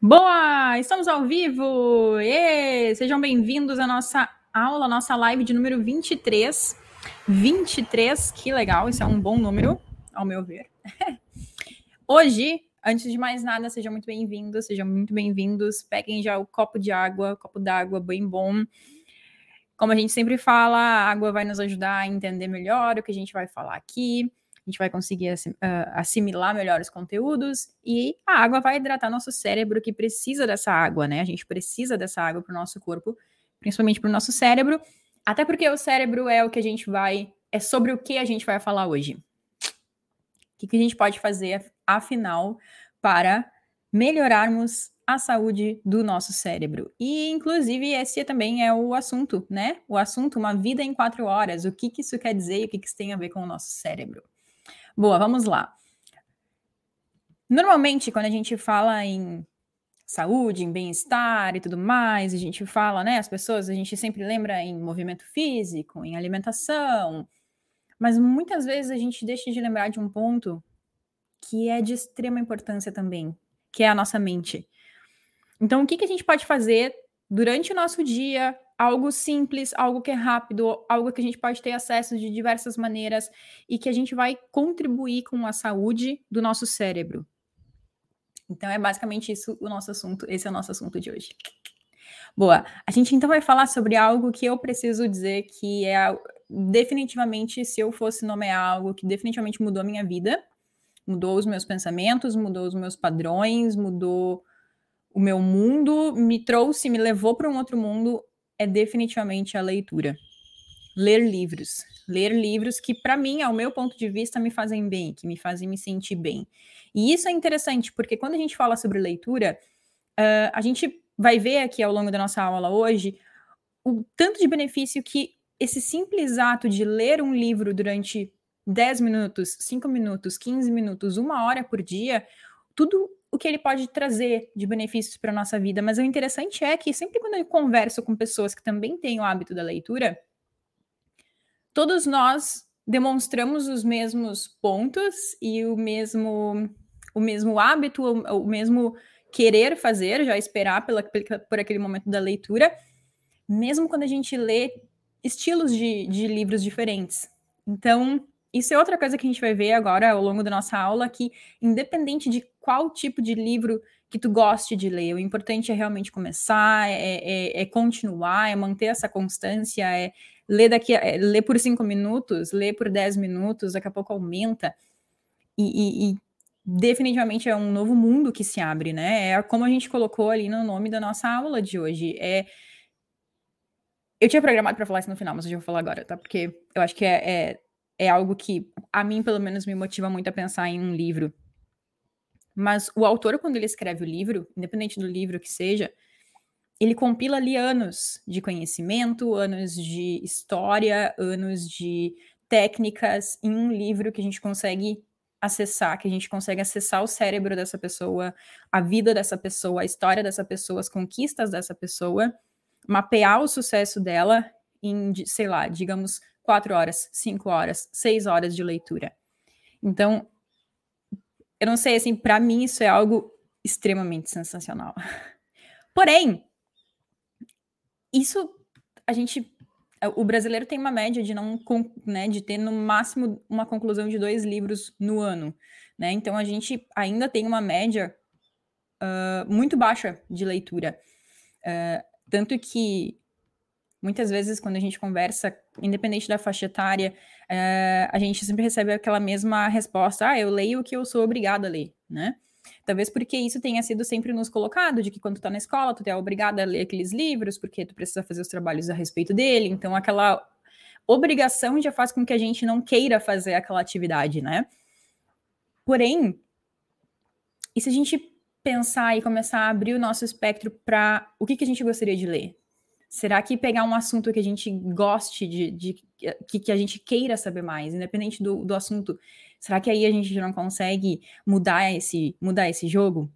Boa! Estamos ao vivo! E sejam bem-vindos à nossa aula, nossa live de número 23. 23, que legal, isso é um bom número, ao meu ver. Hoje, antes de mais nada, sejam muito bem-vindos, sejam muito bem-vindos. Peguem já o copo de água, copo d'água bem bom. Como a gente sempre fala, a água vai nos ajudar a entender melhor o que a gente vai falar aqui a gente vai conseguir assimilar melhor os conteúdos e a água vai hidratar nosso cérebro que precisa dessa água, né? A gente precisa dessa água para o nosso corpo, principalmente para o nosso cérebro, até porque o cérebro é o que a gente vai, é sobre o que a gente vai falar hoje. O que, que a gente pode fazer, afinal, para melhorarmos a saúde do nosso cérebro. E, inclusive, esse também é o assunto, né? O assunto, uma vida em quatro horas. O que, que isso quer dizer e o que, que isso tem a ver com o nosso cérebro? Boa, vamos lá. Normalmente, quando a gente fala em saúde, em bem-estar e tudo mais, a gente fala, né, as pessoas, a gente sempre lembra em movimento físico, em alimentação, mas muitas vezes a gente deixa de lembrar de um ponto que é de extrema importância também, que é a nossa mente. Então, o que, que a gente pode fazer durante o nosso dia algo simples, algo que é rápido, algo que a gente pode ter acesso de diversas maneiras e que a gente vai contribuir com a saúde do nosso cérebro. Então é basicamente isso o nosso assunto, esse é o nosso assunto de hoje. Boa, a gente então vai falar sobre algo que eu preciso dizer que é definitivamente, se eu fosse nomear algo que definitivamente mudou a minha vida, mudou os meus pensamentos, mudou os meus padrões, mudou o meu mundo, me trouxe, me levou para um outro mundo, é definitivamente a leitura. Ler livros. Ler livros que, para mim, ao meu ponto de vista, me fazem bem, que me fazem me sentir bem. E isso é interessante, porque quando a gente fala sobre leitura, uh, a gente vai ver aqui ao longo da nossa aula hoje o tanto de benefício que esse simples ato de ler um livro durante 10 minutos, 5 minutos, 15 minutos, uma hora por dia, tudo o que ele pode trazer de benefícios para a nossa vida. Mas o interessante é que sempre quando eu converso com pessoas que também têm o hábito da leitura, todos nós demonstramos os mesmos pontos e o mesmo o mesmo hábito, o, o mesmo querer fazer, já esperar pela, por aquele momento da leitura, mesmo quando a gente lê estilos de, de livros diferentes. Então, isso é outra coisa que a gente vai ver agora ao longo da nossa aula, que independente de qual tipo de livro que tu goste de ler, o importante é realmente começar, é, é, é continuar, é manter essa constância, é ler daqui, é, ler por cinco minutos, ler por dez minutos, daqui a pouco aumenta. E, e, e, definitivamente é um novo mundo que se abre, né? É como a gente colocou ali no nome da nossa aula de hoje. É eu tinha programado para falar isso no final, mas eu já vou falar agora, tá? Porque eu acho que é, é, é algo que a mim, pelo menos, me motiva muito a pensar em um livro. Mas o autor, quando ele escreve o livro, independente do livro que seja, ele compila ali anos de conhecimento, anos de história, anos de técnicas em um livro que a gente consegue acessar, que a gente consegue acessar o cérebro dessa pessoa, a vida dessa pessoa, a história dessa pessoa, as conquistas dessa pessoa, mapear o sucesso dela em, sei lá, digamos, quatro horas, cinco horas, seis horas de leitura. Então, eu não sei, assim, para mim isso é algo extremamente sensacional. Porém, isso a gente o brasileiro tem uma média de não né, de ter no máximo uma conclusão de dois livros no ano, né? Então a gente ainda tem uma média uh, muito baixa de leitura, uh, tanto que Muitas vezes, quando a gente conversa, independente da faixa etária, uh, a gente sempre recebe aquela mesma resposta: ah, eu leio o que eu sou obrigada a ler, né? Talvez porque isso tenha sido sempre nos colocado, de que quando tu tá na escola, tu é obrigada a ler aqueles livros, porque tu precisa fazer os trabalhos a respeito dele. Então, aquela obrigação já faz com que a gente não queira fazer aquela atividade, né? Porém, e se a gente pensar e começar a abrir o nosso espectro para o que, que a gente gostaria de ler? Será que pegar um assunto que a gente goste de, de que, que, a gente queira saber mais, independente do, do assunto, será que aí a gente não consegue mudar esse, mudar esse jogo?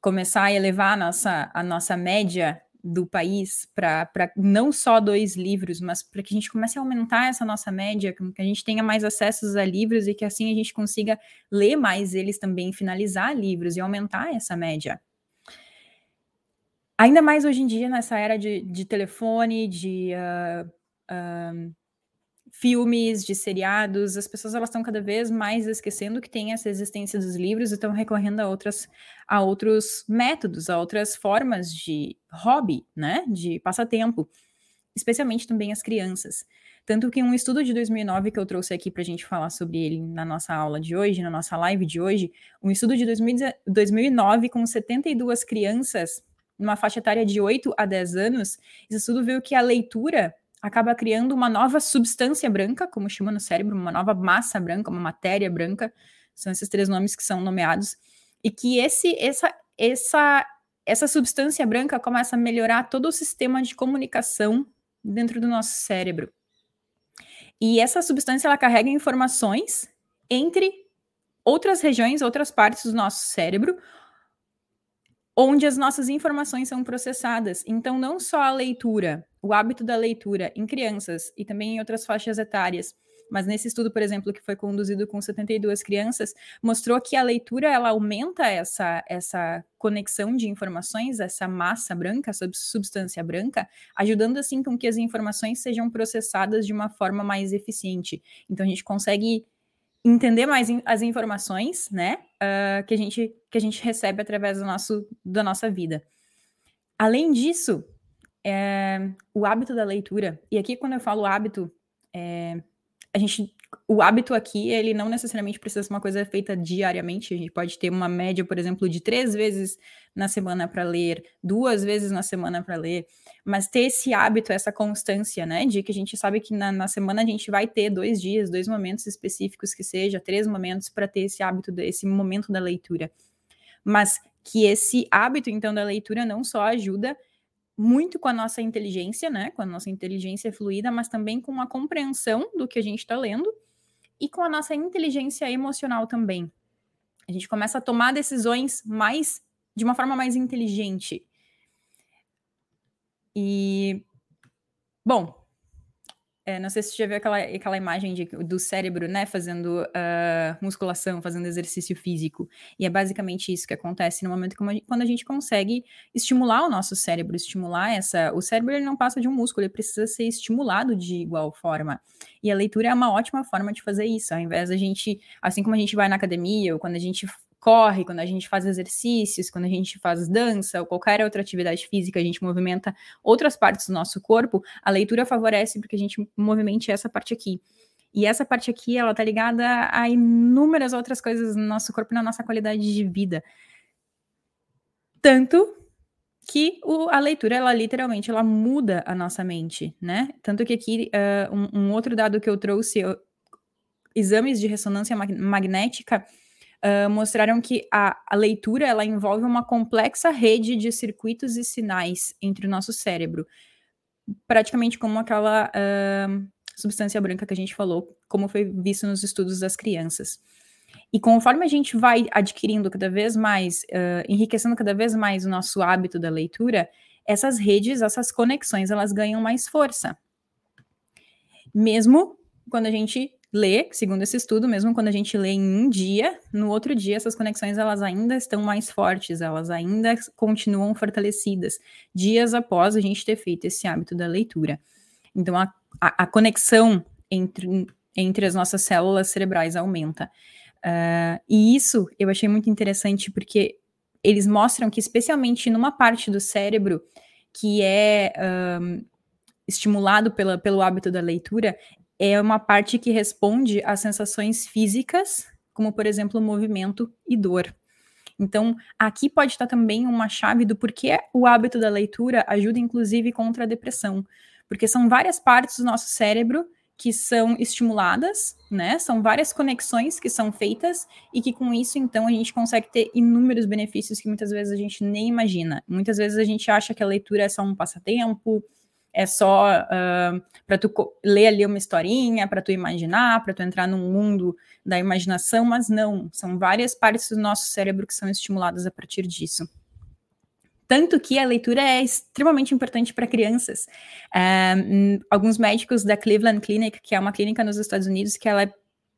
Começar a elevar a nossa, a nossa média do país para não só dois livros, mas para que a gente comece a aumentar essa nossa média, que a gente tenha mais acessos a livros e que assim a gente consiga ler mais eles também, finalizar livros e aumentar essa média. Ainda mais hoje em dia, nessa era de, de telefone, de uh, uh, filmes, de seriados, as pessoas elas estão cada vez mais esquecendo que tem essa existência dos livros e estão recorrendo a outras a outros métodos, a outras formas de hobby, né, de passatempo, especialmente também as crianças. Tanto que um estudo de 2009 que eu trouxe aqui para a gente falar sobre ele na nossa aula de hoje, na nossa live de hoje, um estudo de 2009 com 72 crianças numa faixa etária de 8 a 10 anos, esse estudo viu que a leitura acaba criando uma nova substância branca, como chama no cérebro, uma nova massa branca, uma matéria branca, são esses três nomes que são nomeados, e que esse essa essa essa substância branca começa a melhorar todo o sistema de comunicação dentro do nosso cérebro. E essa substância ela carrega informações entre outras regiões, outras partes do nosso cérebro, onde as nossas informações são processadas. Então, não só a leitura, o hábito da leitura em crianças e também em outras faixas etárias, mas nesse estudo, por exemplo, que foi conduzido com 72 crianças, mostrou que a leitura ela aumenta essa, essa conexão de informações, essa massa branca, essa substância branca, ajudando assim com que as informações sejam processadas de uma forma mais eficiente. Então a gente consegue entender mais as informações, né, uh, que, a gente, que a gente recebe através do nosso, da nossa vida. Além disso, é, o hábito da leitura, e aqui quando eu falo hábito, é, a gente o hábito aqui, ele não necessariamente precisa ser uma coisa feita diariamente. A gente pode ter uma média, por exemplo, de três vezes na semana para ler, duas vezes na semana para ler, mas ter esse hábito, essa constância, né? De que a gente sabe que na, na semana a gente vai ter dois dias, dois momentos específicos que seja, três momentos para ter esse hábito, esse momento da leitura. Mas que esse hábito, então, da leitura não só ajuda muito com a nossa inteligência, né? Com a nossa inteligência fluida, mas também com a compreensão do que a gente está lendo e com a nossa inteligência emocional também. A gente começa a tomar decisões mais de uma forma mais inteligente. E bom, é, não sei se você já viu aquela, aquela imagem de, do cérebro, né, fazendo uh, musculação, fazendo exercício físico. E é basicamente isso que acontece no momento que, quando a gente consegue estimular o nosso cérebro, estimular essa. O cérebro ele não passa de um músculo, ele precisa ser estimulado de igual forma. E a leitura é uma ótima forma de fazer isso. Ao invés da gente, assim como a gente vai na academia, ou quando a gente corre, quando a gente faz exercícios, quando a gente faz dança ou qualquer outra atividade física, a gente movimenta outras partes do nosso corpo, a leitura favorece porque a gente movimente essa parte aqui. E essa parte aqui, ela tá ligada a inúmeras outras coisas no nosso corpo e na nossa qualidade de vida. Tanto que o, a leitura, ela literalmente, ela muda a nossa mente, né? Tanto que aqui, uh, um, um, outro dado que eu trouxe, eu, exames de ressonância magnética uh, mostraram que a, a, leitura ela envolve uma complexa rede de circuitos e sinais entre o nosso cérebro, praticamente como aquela uh, substância branca que a gente falou, como foi visto nos estudos das crianças. E conforme a gente vai adquirindo cada vez mais, uh, enriquecendo cada vez mais o nosso hábito da leitura, essas redes, essas conexões, elas ganham mais força. Mesmo quando a gente lê, segundo esse estudo, mesmo quando a gente lê em um dia, no outro dia essas conexões elas ainda estão mais fortes, elas ainda continuam fortalecidas, dias após a gente ter feito esse hábito da leitura. Então a, a, a conexão entre, entre as nossas células cerebrais aumenta. Uh, e isso eu achei muito interessante porque eles mostram que, especialmente numa parte do cérebro que é um, estimulado pela, pelo hábito da leitura, é uma parte que responde às sensações físicas, como por exemplo movimento e dor. Então, aqui pode estar também uma chave do porquê o hábito da leitura ajuda inclusive contra a depressão, porque são várias partes do nosso cérebro que são estimuladas, né? São várias conexões que são feitas e que com isso então a gente consegue ter inúmeros benefícios que muitas vezes a gente nem imagina. Muitas vezes a gente acha que a leitura é só um passatempo, é só uh, para tu ler ali uma historinha, para tu imaginar, para tu entrar no mundo da imaginação, mas não, são várias partes do nosso cérebro que são estimuladas a partir disso. Tanto que a leitura é extremamente importante para crianças. Um, alguns médicos da Cleveland Clinic, que é uma clínica nos Estados Unidos, que ela é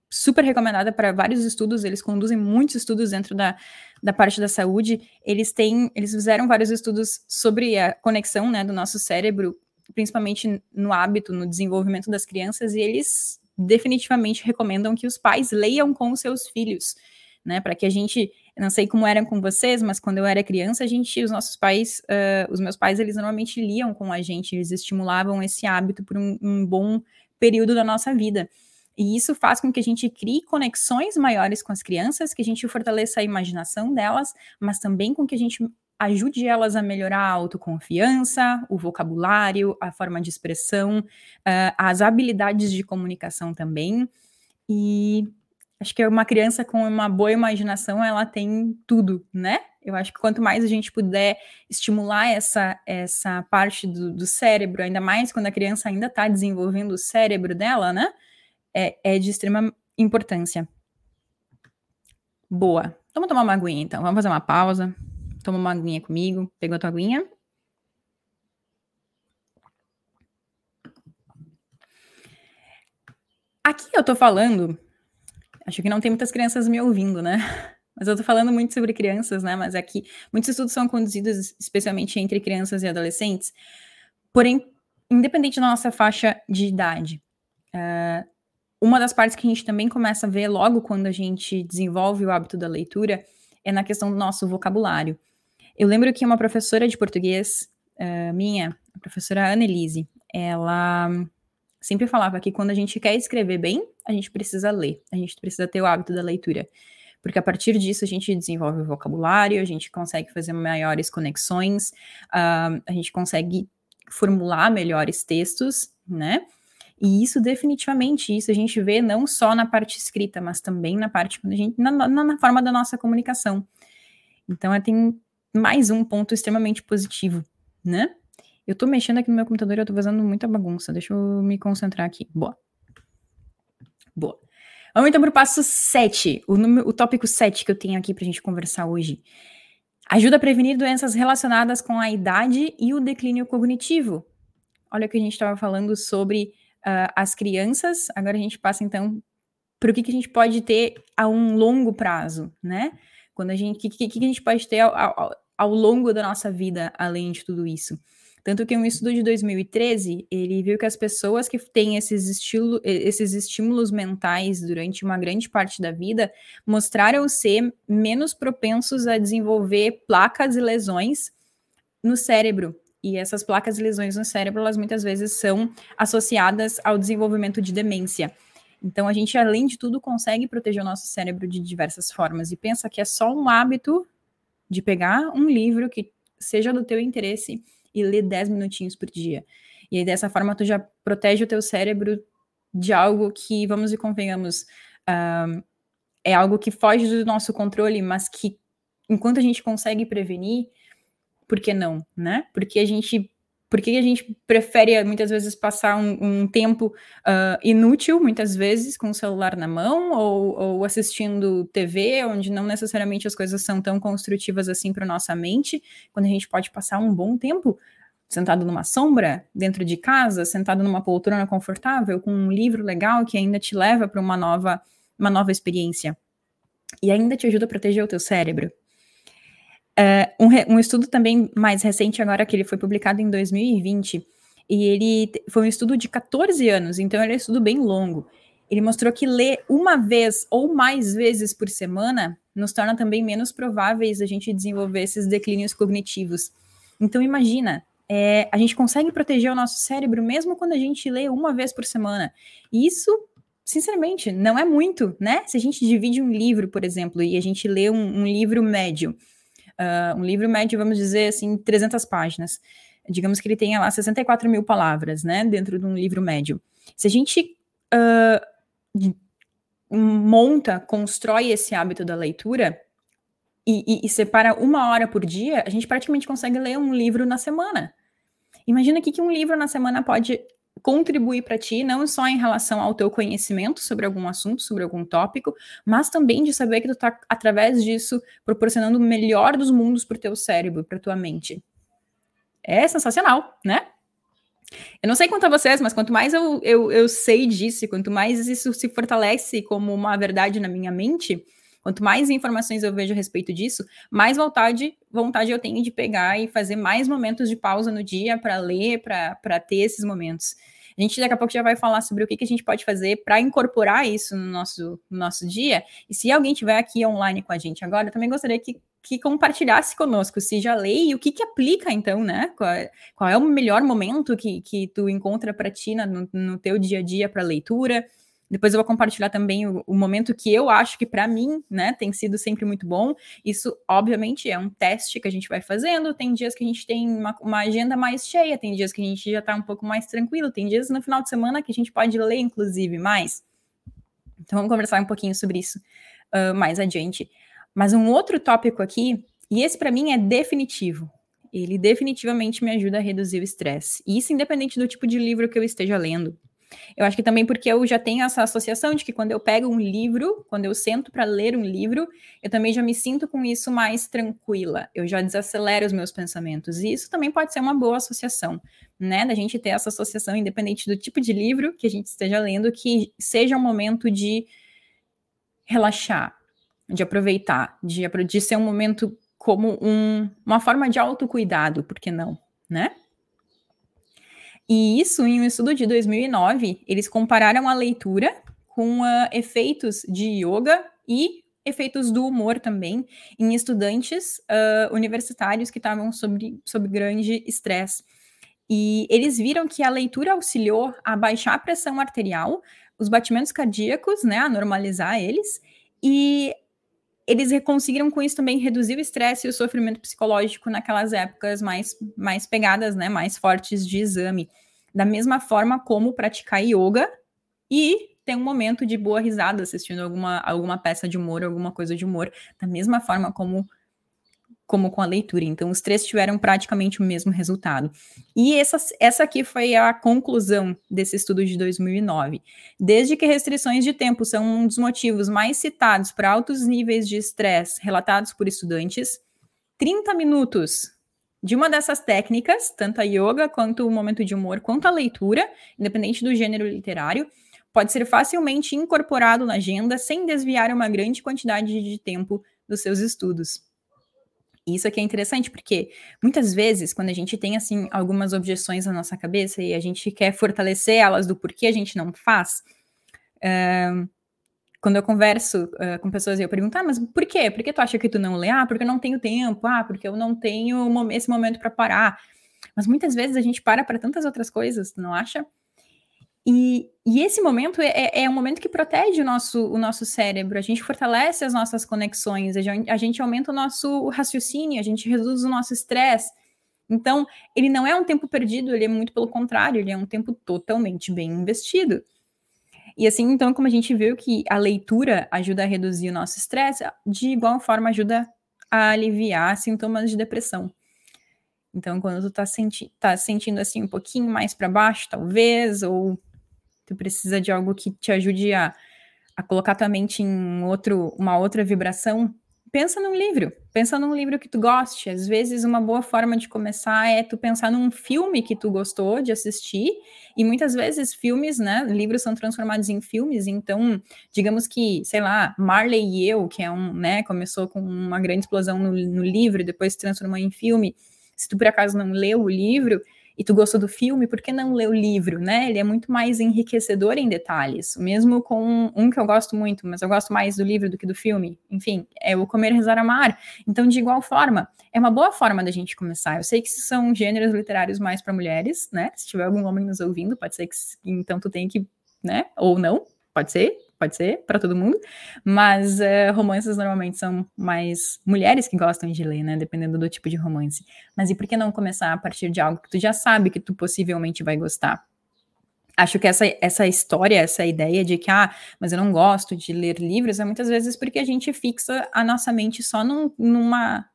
super recomendada para vários estudos, eles conduzem muitos estudos dentro da, da parte da saúde. Eles têm, eles fizeram vários estudos sobre a conexão, né, do nosso cérebro, principalmente no hábito, no desenvolvimento das crianças, e eles definitivamente recomendam que os pais leiam com os seus filhos, né, para que a gente não sei como era com vocês, mas quando eu era criança, a gente, os nossos pais, uh, os meus pais, eles normalmente liam com a gente, eles estimulavam esse hábito por um, um bom período da nossa vida. E isso faz com que a gente crie conexões maiores com as crianças, que a gente fortaleça a imaginação delas, mas também com que a gente ajude elas a melhorar a autoconfiança, o vocabulário, a forma de expressão, uh, as habilidades de comunicação também. E acho que uma criança com uma boa imaginação, ela tem tudo, né? Eu acho que quanto mais a gente puder estimular essa, essa parte do, do cérebro, ainda mais quando a criança ainda está desenvolvendo o cérebro dela, né? É, é de extrema importância. Boa. Vamos tomar uma aguinha, então. Vamos fazer uma pausa. Toma uma aguinha comigo. Pegou a tua aguinha? Aqui eu tô falando Acho que não tem muitas crianças me ouvindo, né? Mas eu tô falando muito sobre crianças, né? Mas aqui muitos estudos são conduzidos especialmente entre crianças e adolescentes. Porém, independente da nossa faixa de idade, uh, uma das partes que a gente também começa a ver logo quando a gente desenvolve o hábito da leitura é na questão do nosso vocabulário. Eu lembro que uma professora de português uh, minha, a professora Annelise, ela sempre falava que quando a gente quer escrever bem, a gente precisa ler, a gente precisa ter o hábito da leitura. Porque a partir disso a gente desenvolve o vocabulário, a gente consegue fazer maiores conexões, uh, a gente consegue formular melhores textos, né? E isso definitivamente, isso a gente vê não só na parte escrita, mas também na parte quando a gente, na, na, na forma da nossa comunicação. Então, tem mais um ponto extremamente positivo, né? Eu tô mexendo aqui no meu computador e eu tô fazendo muita bagunça. Deixa eu me concentrar aqui. Boa. Boa. Vamos então para o passo 7, o, número, o tópico 7 que eu tenho aqui para a gente conversar hoje. Ajuda a prevenir doenças relacionadas com a idade e o declínio cognitivo. Olha o que a gente estava falando sobre uh, as crianças, agora a gente passa então para o que, que a gente pode ter a um longo prazo, né? Quando a gente, o que, que, que, a gente pode ter ao, ao, ao longo da nossa vida, além de tudo isso? Tanto que um estudo de 2013, ele viu que as pessoas que têm esses, estilo, esses estímulos mentais durante uma grande parte da vida mostraram ser menos propensos a desenvolver placas e lesões no cérebro. E essas placas e lesões no cérebro, elas muitas vezes são associadas ao desenvolvimento de demência. Então, a gente, além de tudo, consegue proteger o nosso cérebro de diversas formas. E pensa que é só um hábito de pegar um livro que seja do teu interesse e ler 10 minutinhos por dia. E aí, dessa forma, tu já protege o teu cérebro de algo que, vamos e convenhamos, é algo que foge do nosso controle, mas que, enquanto a gente consegue prevenir, por que não, né? Porque a gente por que a gente prefere muitas vezes passar um, um tempo uh, inútil, muitas vezes, com o celular na mão ou, ou, assistindo TV, onde não necessariamente as coisas são tão construtivas assim para nossa mente, quando a gente pode passar um bom tempo sentado numa sombra, dentro de casa, sentado numa poltrona confortável, com um livro legal que ainda te leva para uma nova, uma nova experiência e ainda te ajuda a proteger o teu cérebro. Uh, um, um, estudo também mais recente agora, que ele foi publicado em 2020, e ele foi um estudo de 14 anos, então ele é um estudo bem longo. Ele mostrou que ler uma vez ou mais vezes por semana nos torna também menos prováveis a gente desenvolver esses declínios cognitivos. Então imagina, é, a gente consegue proteger o nosso cérebro mesmo quando a gente lê uma vez por semana. E isso, sinceramente, não é muito, né? Se a gente divide um livro, por exemplo, e a gente lê um, um livro médio, Uh, um livro médio, vamos dizer assim, 300 páginas. Digamos que ele tenha lá 64 mil palavras, né, dentro de um livro médio. Se a gente uh, monta, constrói esse hábito da leitura e, e, e separa uma hora por dia, a gente praticamente consegue ler um livro na semana. Imagina o que, que um livro na semana pode contribuir para ti, não só em relação ao teu conhecimento sobre algum assunto, sobre algum tópico, mas também de saber que tu tá através disso proporcionando o melhor dos mundos para o teu cérebro, para tua mente. É sensacional, né? Eu não sei quanto a vocês, mas quanto mais eu, eu, eu sei disso, quanto mais isso se fortalece como uma verdade na minha mente, quanto mais informações eu vejo a respeito disso, mais vontade, vontade eu tenho de pegar e fazer mais momentos de pausa no dia para ler, para ter esses momentos. A gente daqui a pouco já vai falar sobre o que, que a gente pode fazer para incorporar isso no nosso, no nosso dia. E se alguém tiver aqui online com a gente agora, eu também gostaria que que compartilhasse conosco se já lê e o que, que aplica, então, né? Qual é, qual é o melhor momento que, que tu encontra para ti no, no teu dia a dia para leitura. Depois eu vou compartilhar também o, o momento que eu acho que para mim, né, tem sido sempre muito bom. Isso, obviamente, é um teste que a gente vai fazendo. Tem dias que a gente tem uma, uma agenda mais cheia, tem dias que a gente já está um pouco mais tranquilo, tem dias no final de semana que a gente pode ler, inclusive, mais. Então vamos conversar um pouquinho sobre isso uh, mais adiante. Mas um outro tópico aqui, e esse para mim é definitivo, ele definitivamente me ajuda a reduzir o estresse. E isso independente do tipo de livro que eu esteja lendo. Eu acho que também porque eu já tenho essa associação de que quando eu pego um livro, quando eu sento para ler um livro, eu também já me sinto com isso mais tranquila. Eu já desacelero os meus pensamentos. E isso também pode ser uma boa associação, né? Da gente ter essa associação independente do tipo de livro que a gente esteja lendo, que seja um momento de relaxar, de aproveitar, de, de ser um momento como um, uma forma de autocuidado, por que não, né? E isso, em um estudo de 2009, eles compararam a leitura com uh, efeitos de yoga e efeitos do humor também em estudantes uh, universitários que estavam sob, sob grande estresse. E eles viram que a leitura auxiliou a baixar a pressão arterial, os batimentos cardíacos, né, a normalizar eles, e eles conseguiram com isso também reduzir o estresse e o sofrimento psicológico naquelas épocas mais, mais pegadas, né, mais fortes de exame. Da mesma forma como praticar yoga e ter um momento de boa risada assistindo alguma, alguma peça de humor, alguma coisa de humor, da mesma forma como como com a leitura. Então, os três tiveram praticamente o mesmo resultado. E essa, essa aqui foi a conclusão desse estudo de 2009. Desde que restrições de tempo são um dos motivos mais citados para altos níveis de estresse relatados por estudantes, 30 minutos de uma dessas técnicas, tanto a yoga quanto o momento de humor, quanto a leitura, independente do gênero literário, pode ser facilmente incorporado na agenda sem desviar uma grande quantidade de tempo dos seus estudos. Isso aqui é interessante, porque muitas vezes, quando a gente tem, assim, algumas objeções na nossa cabeça e a gente quer fortalecer elas do porquê a gente não faz, uh, quando eu converso uh, com pessoas e eu pergunto, ah, mas por quê? Por que tu acha que tu não lê? Ah, porque eu não tenho tempo. Ah, porque eu não tenho esse momento para parar. Mas muitas vezes a gente para para tantas outras coisas, não acha? E, e esse momento é, é, é, um momento que protege o nosso, o nosso cérebro, a gente fortalece as nossas conexões, a gente, a gente aumenta o nosso raciocínio, a gente reduz o nosso estresse. Então, ele não é um tempo perdido, ele é muito pelo contrário, ele é um tempo totalmente bem investido. E assim, então, como a gente viu que a leitura ajuda a reduzir o nosso estresse, de igual forma ajuda a aliviar sintomas de depressão. Então, quando tu tá, senti tá sentindo assim um pouquinho mais para baixo, talvez, ou Tu precisa de algo que te ajude a, a colocar tua mente em outro, uma outra vibração. Pensa num livro, pensa num livro que tu goste. Às vezes, uma boa forma de começar é tu pensar num filme que tu gostou de assistir, e muitas vezes filmes, né? Livros são transformados em filmes, então, digamos que, sei lá, Marley e eu, que é um, né, começou com uma grande explosão no, no livro, depois se transformou em filme. Se tu por acaso não leu o livro, e tu gostou do filme, por que não ler o livro, né? Ele é muito mais enriquecedor em detalhes, mesmo com um que eu gosto muito, mas eu gosto mais do livro do que do filme. Enfim, é o Comer, Rezar, Amar. Então, de igual forma, é uma boa forma da gente começar. Eu sei que são gêneros literários mais para mulheres, né? Se tiver algum homem nos ouvindo, pode ser que então tu tenha que, né? Ou não, pode ser, pode ser para todo mundo, mas uh, romances normalmente são mais mulheres que gostam de ler, né? Dependendo do tipo de romance. Mas e por que não começar a partir de algo que tu já sabe que tu possivelmente vai gostar? Acho que essa, essa história, essa ideia de que, ah, mas eu não gosto de ler livros, é muitas vezes porque a gente fixa a nossa mente só num, numa,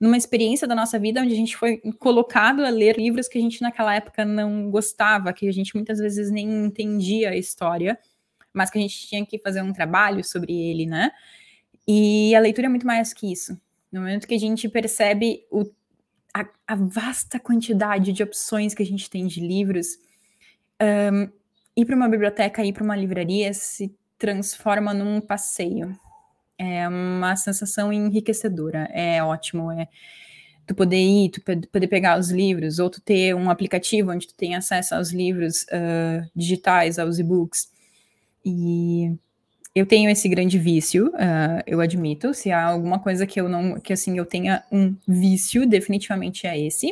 numa experiência da nossa vida onde a gente foi colocado a ler livros que a gente naquela época não gostava, que a gente muitas vezes nem entendia a história mas que a gente tinha que fazer um trabalho sobre ele, né? E a leitura é muito mais que isso. No momento que a gente percebe o, a, a, vasta quantidade de opções que a gente tem de livros, um, ir para uma biblioteca, ir para uma livraria se transforma num passeio. É uma sensação enriquecedora, é ótimo, é tu poder ir, tu poder pegar os livros, ou tu ter um aplicativo onde tu tem acesso aos livros uh, digitais, aos e-books. E eu tenho esse grande vício, uh, eu admito. Se há alguma coisa que eu não, que assim, eu tenha um vício, definitivamente é esse.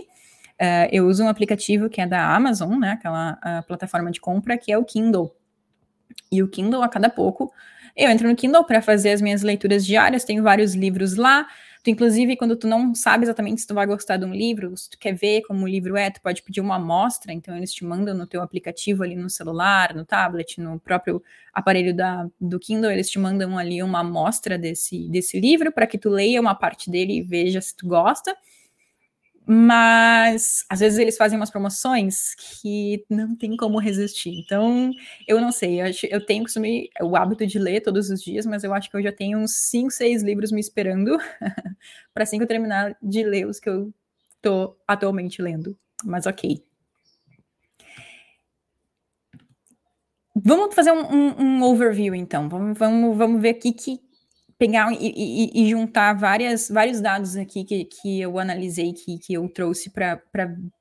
Uh, eu uso um aplicativo que é da Amazon, né, aquela plataforma de compra, que é o Kindle. E o Kindle, a cada pouco, eu entro no Kindle para fazer as minhas leituras diárias, tenho vários livros lá. Tu, inclusive, quando tu não sabe exatamente se tu vai gostar de um livro, se tu quer ver como o livro é, tu pode pedir uma amostra, então eles te mandam no teu aplicativo ali no celular, no tablet, no próprio aparelho da, do Kindle, eles te mandam ali uma amostra desse, desse livro para que tu leia uma parte dele e veja se tu gosta. Mas às vezes eles fazem umas promoções que não tem como resistir. Então, eu não sei, eu, eu tenho o hábito de ler todos os dias, mas eu acho que eu já tenho uns 5, 6 livros me esperando para assim que eu terminar de ler os que eu tô atualmente lendo. Mas ok. Vamos fazer um, um, um overview, então. Vamos, vamos, vamos ver aqui que pegar e, e, e, juntar várias, vários dados aqui que, que eu analisei, que, que eu trouxe para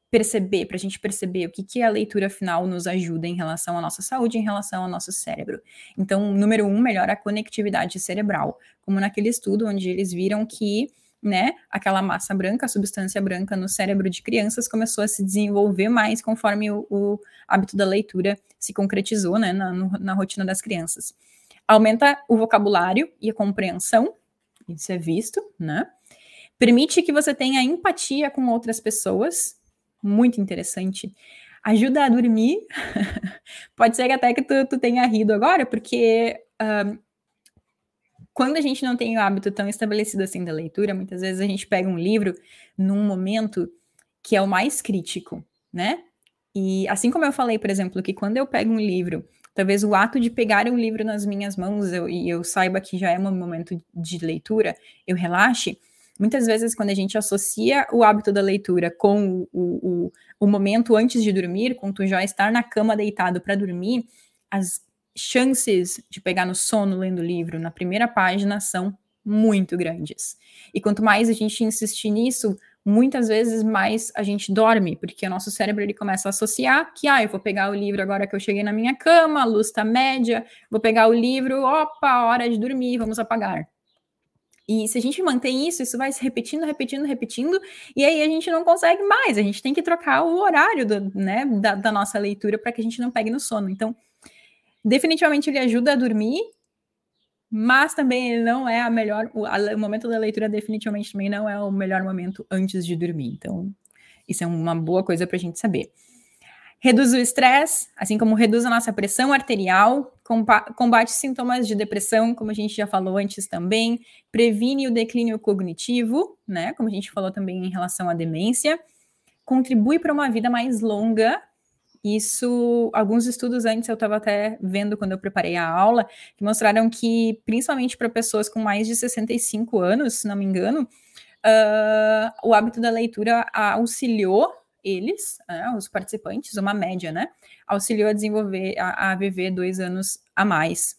perceber, para a gente perceber o que, que a leitura final nos ajuda em relação à nossa saúde, em relação ao nosso cérebro. Então, número um, melhora a conectividade cerebral, como naquele estudo onde eles viram que né, aquela massa branca, a substância branca no cérebro de crianças começou a se desenvolver mais conforme o, o hábito da leitura se concretizou, né, na, no, na rotina das crianças aumenta o vocabulário e a compreensão, isso é visto, né? Permite que você tenha empatia com outras pessoas, muito interessante. Ajuda a dormir. Pode ser até que tu, tu tenha rido agora, porque um, quando a gente não tem o hábito tão estabelecido assim da leitura, muitas vezes a gente pega um livro num momento que é o mais crítico, né? E assim como eu falei, por exemplo, que quando eu pego um livro Talvez o ato de pegar um livro nas minhas mãos eu, e eu saiba que já é um momento de leitura, eu relaxe. Muitas vezes, quando a gente associa o hábito da leitura com o, o, o momento antes de dormir, com tu já estar na cama deitado para dormir, as chances de pegar no sono lendo o livro na primeira página são muito grandes. E quanto mais a gente insistir nisso, muitas vezes mais a gente dorme, porque o nosso cérebro ele começa a associar que, ah, eu vou pegar o livro agora que eu cheguei na minha cama, a luz está média, vou pegar o livro, opa, hora de dormir, vamos apagar. E se a gente mantém isso, isso vai se repetindo, repetindo, repetindo, e aí a gente não consegue mais, a gente tem que trocar o horário do, né, da, da nossa leitura para que a gente não pegue no sono. Então, definitivamente ele ajuda a dormir, mas também ele não é a melhor. O, a, o, momento da leitura definitivamente também não é o melhor momento antes de dormir. Então, isso é uma boa coisa para a gente saber. Reduz o estresse, assim como reduz a nossa pressão arterial, combate sintomas de depressão, como a gente já falou antes também, previne o declínio cognitivo, né? Como a gente falou também em relação à demência, contribui para uma vida mais longa isso, alguns estudos antes eu estava até vendo quando eu preparei a aula, que mostraram que, principalmente para pessoas com mais de 65 anos, se não me engano, uh, o hábito da leitura auxiliou eles, uh, os participantes, uma média, né? Auxiliou a desenvolver, a, a viver dois anos a mais.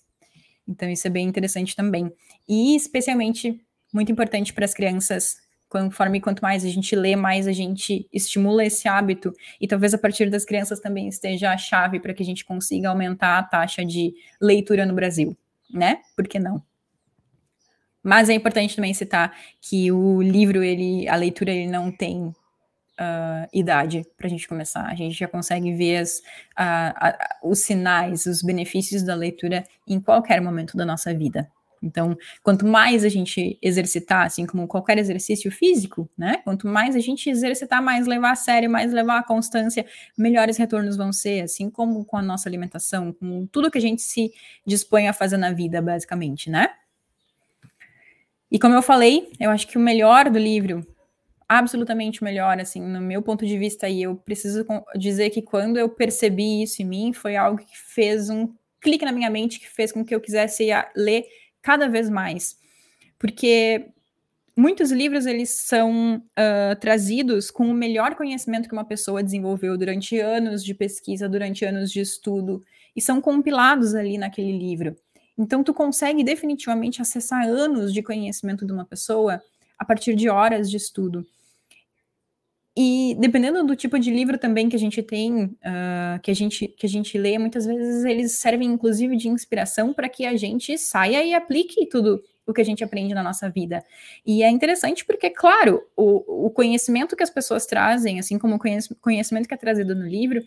Então, isso é bem interessante também. E, especialmente, muito importante para as crianças conforme quanto mais a gente lê, mais a gente estimula esse hábito, e talvez a partir das crianças também esteja a chave para que a gente consiga aumentar a taxa de leitura no Brasil, né? Por que não? Mas é importante também citar que o livro, ele, a leitura, ele não tem uh, idade para a gente começar. A gente já consegue ver as, uh, uh, os sinais, os benefícios da leitura em qualquer momento da nossa vida. Então, quanto mais a gente exercitar, assim como qualquer exercício físico, né? Quanto mais a gente exercitar, mais levar a sério, mais levar a constância, melhores retornos vão ser, assim como com a nossa alimentação, com tudo que a gente se dispõe a fazer na vida, basicamente, né? E como eu falei, eu acho que o melhor do livro, absolutamente o melhor, assim, no meu ponto de vista, e eu preciso dizer que quando eu percebi isso em mim, foi algo que fez um clique na minha mente, que fez com que eu quisesse ler cada vez mais. Porque muitos livros eles são uh, trazidos com o melhor conhecimento que uma pessoa desenvolveu durante anos de pesquisa, durante anos de estudo, e são compilados ali naquele livro. Então, tu consegue definitivamente acessar anos de conhecimento de uma pessoa a partir de horas de estudo. E dependendo do tipo de livro também que a gente tem, uh, que, a gente, que a gente lê, muitas vezes eles servem inclusive de inspiração para que a gente saia e aplique tudo o que a gente aprende na nossa vida. E é interessante porque, claro, o, o conhecimento que as pessoas trazem, assim como o conhecimento que é trazido no livro,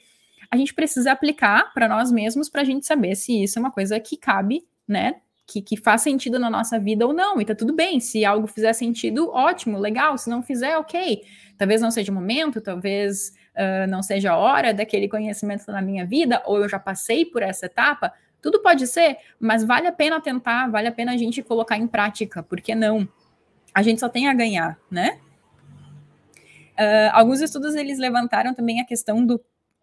a gente precisa aplicar para nós mesmos para a gente saber se isso é uma coisa que cabe, né? Que, que faz sentido na nossa vida ou não. E tá tudo bem. Se algo fizer sentido, ótimo, legal. Se não fizer, ok. Talvez não seja o momento, talvez uh, não seja a hora daquele conhecimento na minha vida, ou eu já passei por essa etapa. Tudo pode ser, mas vale a pena tentar, vale a pena a gente colocar em prática, porque não? A gente só tem a ganhar, né? Uh, alguns estudos eles levantaram também a questão do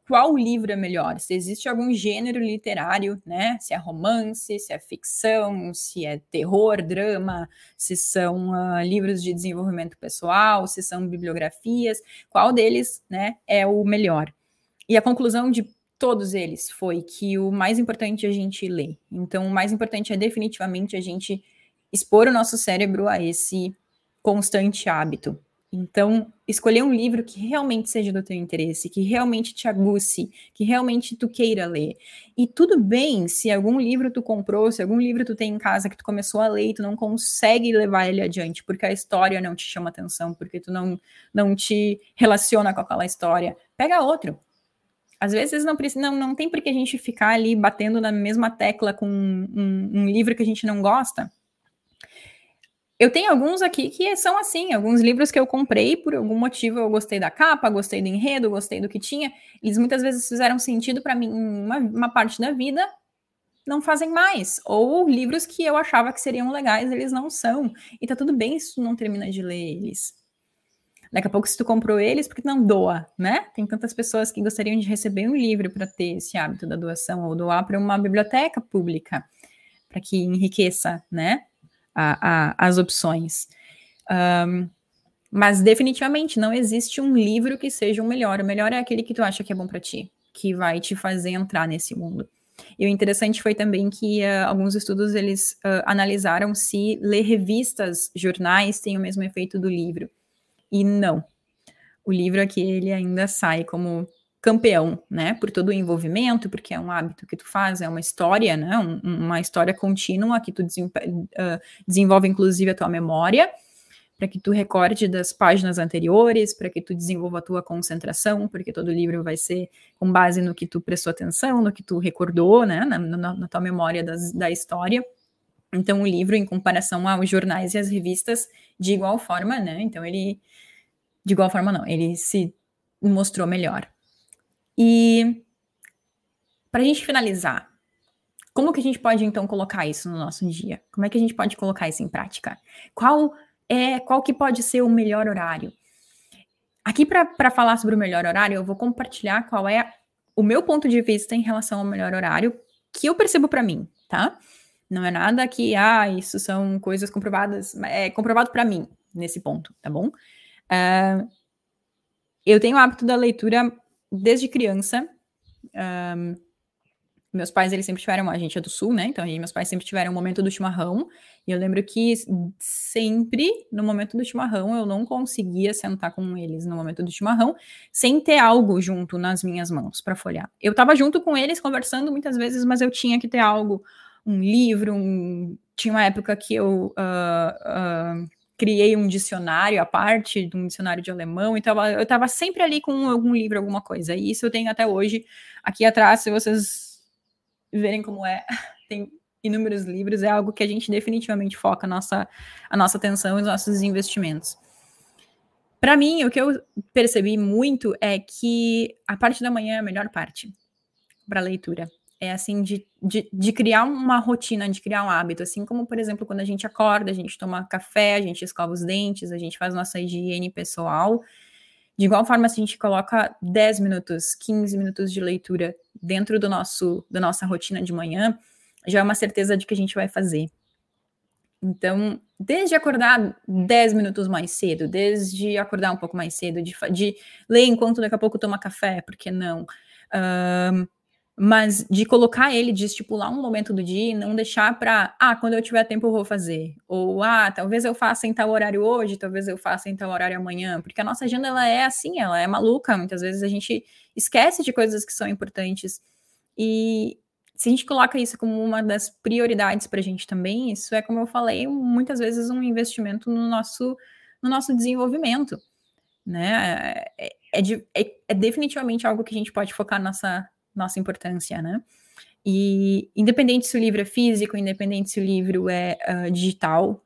qual livro é melhor, se existe algum gênero literário, né? Se é romance, se é ficção, se é terror, drama, se são uh, livros de desenvolvimento pessoal, se são bibliografias, qual deles, né, é o melhor? E a conclusão de todos eles foi que o mais importante é a gente ler. Então, o mais importante é definitivamente a gente expor o nosso cérebro a esse constante hábito. Então, escolher um livro que realmente seja do teu interesse, que realmente te aguce, que realmente tu queira ler. E tudo bem se algum livro tu comprou, se algum livro tu tem em casa que tu começou a ler e tu não consegue levar ele adiante, porque a história não te chama atenção, porque tu não, não te relaciona com aquela história. Pega outro, às vezes não, precisa, não, não tem por que a gente ficar ali batendo na mesma tecla com um, um, um, livro que a gente não gosta. Eu tenho alguns aqui que são assim, alguns livros que eu comprei por algum motivo, eu gostei da capa, gostei do enredo, gostei do que tinha. Eles muitas vezes fizeram sentido para mim em uma, uma parte da vida, não fazem mais. Ou livros que eu achava que seriam legais, eles não são. E tá tudo bem se tu não termina de ler eles. Daqui a pouco, se tu comprou eles, porque não doa, né? Tem tantas pessoas que gostariam de receber um livro para ter esse hábito da doação, ou doar para uma biblioteca pública, para que enriqueça, né, a, a, as opções. Um, mas definitivamente não existe um livro que seja o melhor. O melhor é aquele que tu acha que é bom para ti, que vai te fazer entrar nesse mundo. E o interessante foi também que uh, alguns estudos eles uh, analisaram se ler revistas, jornais tem o mesmo efeito do livro. E não. O livro aqui ele ainda sai como campeão, né? Por todo o envolvimento, porque é um hábito que tu faz, é uma história, né? Um, uma história contínua que tu uh, desenvolve, inclusive, a tua memória, para que tu recorde das páginas anteriores, para que tu desenvolva a tua concentração, porque todo livro vai ser com base no que tu prestou atenção, no que tu recordou, né? Na, na, na tua memória das, da história. Então, o livro, em comparação aos jornais e às revistas, de igual forma, né? Então, ele. De igual forma, não, ele se mostrou melhor. E. Para a gente finalizar, como que a gente pode, então, colocar isso no nosso dia? Como é que a gente pode colocar isso em prática? Qual é. Qual que pode ser o melhor horário? Aqui, para falar sobre o melhor horário, eu vou compartilhar qual é o meu ponto de vista em relação ao melhor horário que eu percebo para mim, tá? Não é nada que, ah, isso são coisas comprovadas, é comprovado para mim nesse ponto, tá bom? Uh, eu tenho o hábito da leitura desde criança. Um, meus pais, eles sempre tiveram, a gente é do sul, né? Então, meus pais sempre tiveram um momento do chimarrão. E eu lembro que sempre, no momento do chimarrão, eu não conseguia sentar com eles no momento do chimarrão sem ter algo junto nas minhas mãos para folhear. Eu tava junto com eles conversando muitas vezes, mas eu tinha que ter algo um livro, um... tinha uma época que eu uh, uh, criei um dicionário, a parte de um dicionário de alemão, então eu estava sempre ali com algum livro, alguma coisa, e isso eu tenho até hoje, aqui atrás, se vocês verem como é, tem inúmeros livros, é algo que a gente definitivamente foca a nossa, a nossa atenção e os nossos investimentos. Para mim, o que eu percebi muito é que a parte da manhã é a melhor parte para leitura é assim, de, de, de, criar uma rotina, de criar um hábito, assim como, por exemplo, quando a gente acorda, a gente toma café, a gente escova os dentes, a gente faz nossa higiene pessoal. De igual forma, se a gente coloca 10 minutos, 15 minutos de leitura dentro do nosso, da nossa rotina de manhã, já é uma certeza de que a gente vai fazer. Então, desde acordar 10 minutos mais cedo, desde acordar um pouco mais cedo, de, de ler enquanto daqui a pouco toma café, por que não? Um, mas de colocar ele, de estipular um momento do dia e não deixar para, ah, quando eu tiver tempo eu vou fazer. Ou, ah, talvez eu faça em tal horário hoje, talvez eu faça em tal horário amanhã. Porque a nossa agenda, ela é assim, ela é maluca. Muitas vezes a gente esquece de coisas que são importantes. E se a gente coloca isso como uma das prioridades para a gente também, isso é, como eu falei, muitas vezes um investimento no nosso, no nosso desenvolvimento. Né? É, é, é, é definitivamente algo que a gente pode focar nossa nossa importância, né? E independente se o livro é físico, independente se o livro é uh, digital,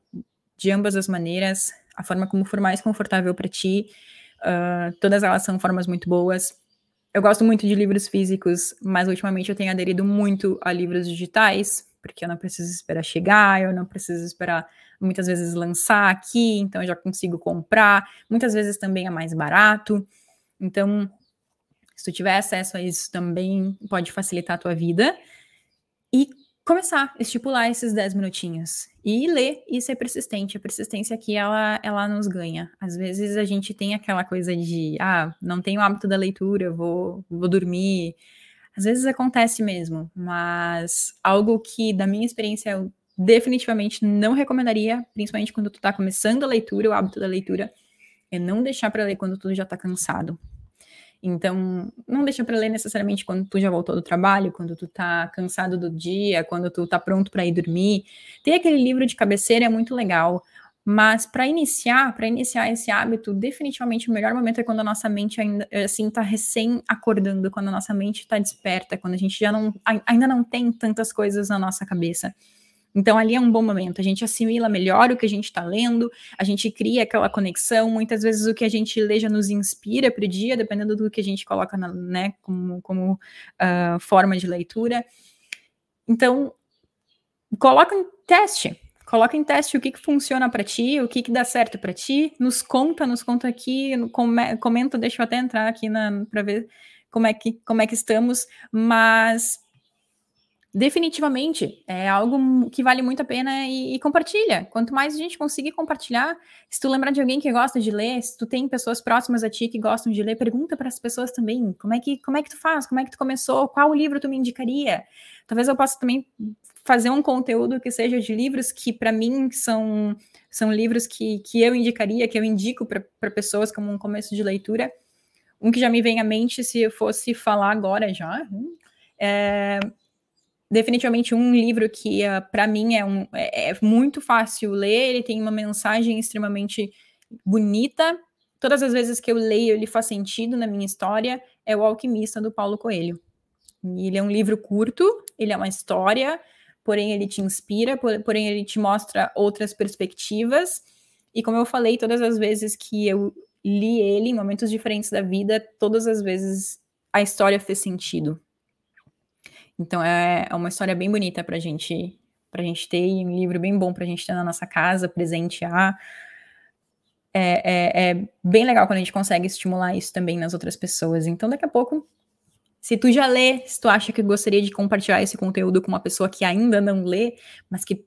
de ambas as maneiras, a forma como for mais confortável para ti, uh, todas elas são formas muito boas. Eu gosto muito de livros físicos, mas ultimamente eu tenho aderido muito a livros digitais, porque eu não preciso esperar chegar, eu não preciso esperar muitas vezes lançar aqui, então eu já consigo comprar. Muitas vezes também é mais barato. Então, se tu tiver acesso a isso também pode facilitar a tua vida. E começar, estipular esses 10 minutinhos. E ler e ser persistente. A persistência aqui, ela, ela nos ganha. Às vezes a gente tem aquela coisa de, ah, não tenho o hábito da leitura, vou, vou dormir. Às vezes acontece mesmo, mas algo que, da minha experiência, eu definitivamente não recomendaria, principalmente quando tu tá começando a leitura, o hábito da leitura, é não deixar para ler quando tu já tá cansado. Então, não deixa para ler necessariamente quando tu já voltou do trabalho, quando tu tá cansado do dia, quando tu tá pronto para ir dormir. Tem aquele livro de cabeceira é muito legal, mas para iniciar, para iniciar esse hábito, definitivamente o melhor momento é quando a nossa mente ainda assim tá recém acordando, quando a nossa mente está desperta, quando a gente já não ainda não tem tantas coisas na nossa cabeça. Então, ali é um bom momento. A gente assimila melhor o que a gente está lendo, a gente cria aquela conexão. Muitas vezes o que a gente lê já nos inspira para o dia, dependendo do que a gente coloca na, né, como, como uh, forma de leitura. Então, coloca em teste. Coloca em teste o que, que funciona para ti, o que, que dá certo para ti. Nos conta, nos conta aqui, comenta, deixa eu até entrar aqui para ver como é, que, como é que estamos. Mas Definitivamente, é algo que vale muito a pena e, e, compartilha. Quanto mais a gente conseguir compartilhar, se tu lembrar de alguém que gosta de ler, se tu tem pessoas próximas a ti que gostam de ler, pergunta para as pessoas também, como é que como é que tu faz, como é que tu começou, qual livro tu me indicaria? Talvez eu possa também fazer um conteúdo que seja de livros que para mim são são livros que, que eu indicaria, que eu indico para pessoas como um começo de leitura. Um que já me vem à mente se eu fosse falar agora já, hum, é definitivamente um livro que uh, para mim é, um, é, é, muito fácil ler, ele tem uma mensagem extremamente bonita. Todas as vezes que eu leio, ele faz sentido na minha história, é O Alquimista, do Paulo Coelho. Ele é um livro curto, ele é uma história, porém ele te inspira, porém ele te mostra outras perspectivas. E como eu falei, todas as vezes que eu li ele, em momentos diferentes da vida, todas as vezes a história fez sentido. Então é, é uma história bem bonita para gente, a gente ter, e um livro bem bom para a gente ter na nossa casa, presentear. É, é, é, bem legal quando a gente consegue estimular isso também nas outras pessoas. Então, daqui a pouco, se tu já lê, se tu acha que gostaria de compartilhar esse conteúdo com uma pessoa que ainda não lê, mas que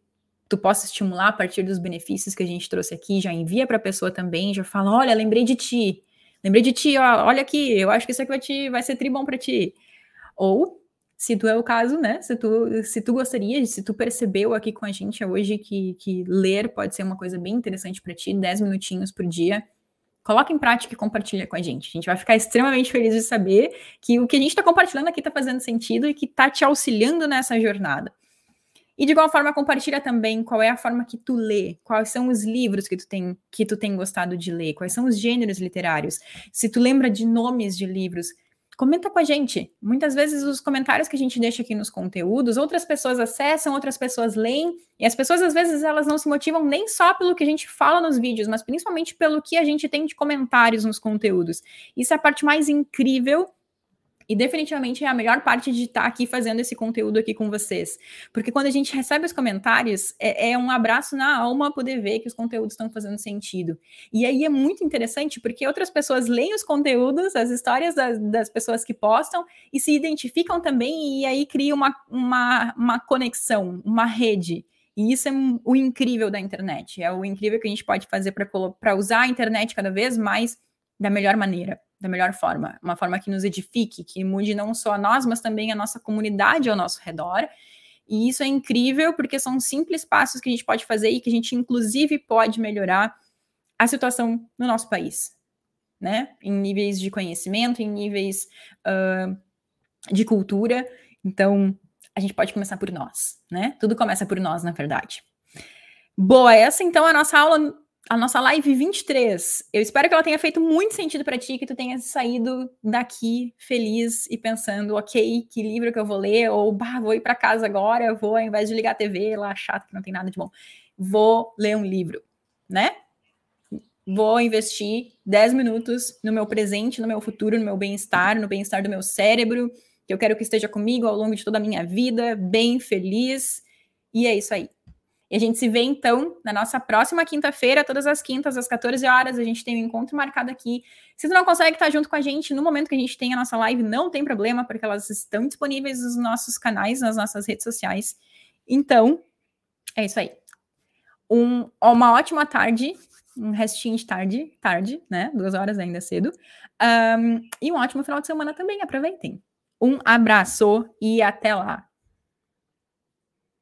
tu possa estimular a partir dos benefícios que a gente trouxe aqui, já envia para a pessoa também, já fala, olha, lembrei de ti, lembrei de ti, ó, olha aqui, eu acho que isso aqui vai, te, vai ser tri bom para ti. Ou se tu é o caso, né? Se tu, se tu gostaria, se tu percebeu aqui com a gente hoje que, que ler pode ser uma coisa bem interessante para ti, 10 minutinhos por dia, coloca em prática e compartilha com a gente. A gente vai ficar extremamente feliz de saber que o que a gente está compartilhando aqui está fazendo sentido e que está te auxiliando nessa jornada. E de igual forma, compartilha também qual é a forma que tu lê, quais são os livros que tu tem, que tu tem gostado de ler, quais são os gêneros literários. Se tu lembra de nomes de livros, comenta com a gente. Muitas vezes os comentários que a gente deixa aqui nos conteúdos, outras pessoas acessam, outras pessoas leem, e as pessoas às vezes elas não se motivam nem só pelo que a gente fala nos vídeos, mas principalmente pelo que a gente tem de comentários nos conteúdos. Isso é a parte mais incrível e definitivamente é a melhor parte de estar aqui fazendo esse conteúdo aqui com vocês. Porque quando a gente recebe os comentários, é, é um abraço na alma poder ver que os conteúdos estão fazendo sentido. E aí é muito interessante porque outras pessoas leem os conteúdos, as histórias das, das pessoas que postam e se identificam também, e aí cria uma, uma, uma conexão, uma rede. E isso é o incrível da internet, é o incrível que a gente pode fazer para usar a internet cada vez mais da melhor maneira, da melhor forma, uma forma que nos edifique, que mude não só a nós, mas também a nossa comunidade ao nosso redor. E isso é incrível porque são simples passos que a gente pode fazer e que a gente, inclusive, pode melhorar a situação no nosso país, né? Em níveis de conhecimento, em níveis uh, de cultura. Então, a gente pode começar por nós, né? Tudo começa por nós, na verdade. Boa, essa então é a nossa aula, a nossa live 23. Eu espero que ela tenha feito muito sentido para ti, que tu tenha saído daqui feliz e pensando, ok, que livro que eu vou ler, ou bah, vou ir para casa agora, vou, ao invés de ligar a TV, lá chato que não tem nada de bom, vou ler um livro, né? Vou investir 10 minutos no meu presente, no meu futuro, no meu bem-estar, no bem-estar do meu cérebro, que eu quero que esteja comigo ao longo de toda a minha vida, bem feliz. E é isso aí. E a gente se vê então na nossa próxima quinta-feira, todas as quintas, às 14 horas. A gente tem um encontro marcado aqui. Se tu não consegue estar junto com a gente no momento que a gente tem a nossa live, não tem problema, porque elas estão disponíveis nos nossos canais, nas nossas redes sociais. Então, é isso aí. Um, uma ótima tarde, um restinho de tarde, tarde, né? Duas horas ainda cedo. Um, e um ótimo final de semana também. Aproveitem. Um abraço e até lá!